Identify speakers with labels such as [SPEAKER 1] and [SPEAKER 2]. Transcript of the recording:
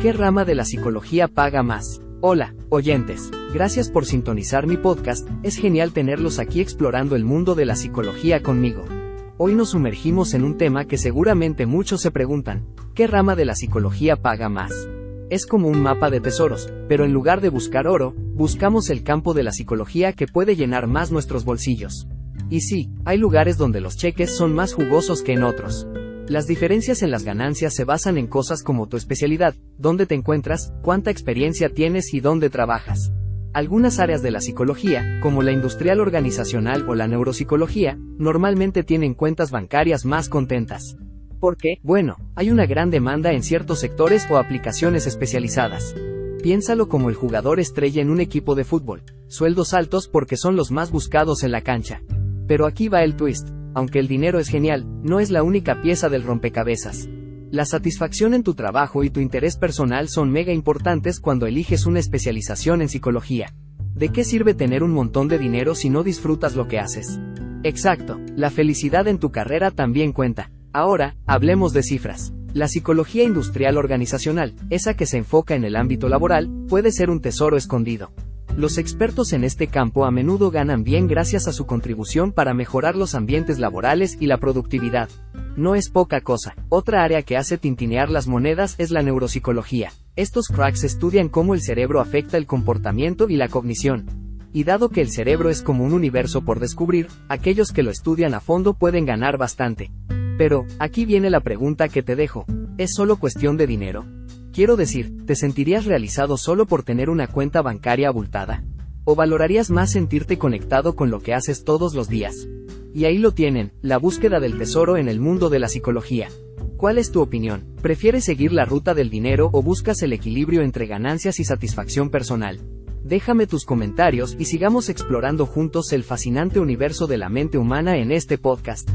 [SPEAKER 1] ¿Qué rama de la psicología paga más? Hola, oyentes. Gracias por sintonizar mi podcast, es genial tenerlos aquí explorando el mundo de la psicología conmigo. Hoy nos sumergimos en un tema que seguramente muchos se preguntan, ¿qué rama de la psicología paga más? Es como un mapa de tesoros, pero en lugar de buscar oro, buscamos el campo de la psicología que puede llenar más nuestros bolsillos. Y sí, hay lugares donde los cheques son más jugosos que en otros. Las diferencias en las ganancias se basan en cosas como tu especialidad, dónde te encuentras, cuánta experiencia tienes y dónde trabajas. Algunas áreas de la psicología, como la industrial organizacional o la neuropsicología, normalmente tienen cuentas bancarias más contentas. ¿Por qué? Bueno, hay una gran demanda en ciertos sectores o aplicaciones especializadas. Piénsalo como el jugador estrella en un equipo de fútbol. Sueldos altos porque son los más buscados en la cancha. Pero aquí va el twist aunque el dinero es genial, no es la única pieza del rompecabezas. La satisfacción en tu trabajo y tu interés personal son mega importantes cuando eliges una especialización en psicología. ¿De qué sirve tener un montón de dinero si no disfrutas lo que haces? Exacto, la felicidad en tu carrera también cuenta. Ahora, hablemos de cifras. La psicología industrial organizacional, esa que se enfoca en el ámbito laboral, puede ser un tesoro escondido. Los expertos en este campo a menudo ganan bien gracias a su contribución para mejorar los ambientes laborales y la productividad. No es poca cosa. Otra área que hace tintinear las monedas es la neuropsicología. Estos cracks estudian cómo el cerebro afecta el comportamiento y la cognición. Y dado que el cerebro es como un universo por descubrir, aquellos que lo estudian a fondo pueden ganar bastante. Pero, aquí viene la pregunta que te dejo. ¿Es solo cuestión de dinero? Quiero decir, ¿te sentirías realizado solo por tener una cuenta bancaria abultada? ¿O valorarías más sentirte conectado con lo que haces todos los días? Y ahí lo tienen, la búsqueda del tesoro en el mundo de la psicología. ¿Cuál es tu opinión? ¿Prefieres seguir la ruta del dinero o buscas el equilibrio entre ganancias y satisfacción personal? Déjame tus comentarios y sigamos explorando juntos el fascinante universo de la mente humana en este podcast.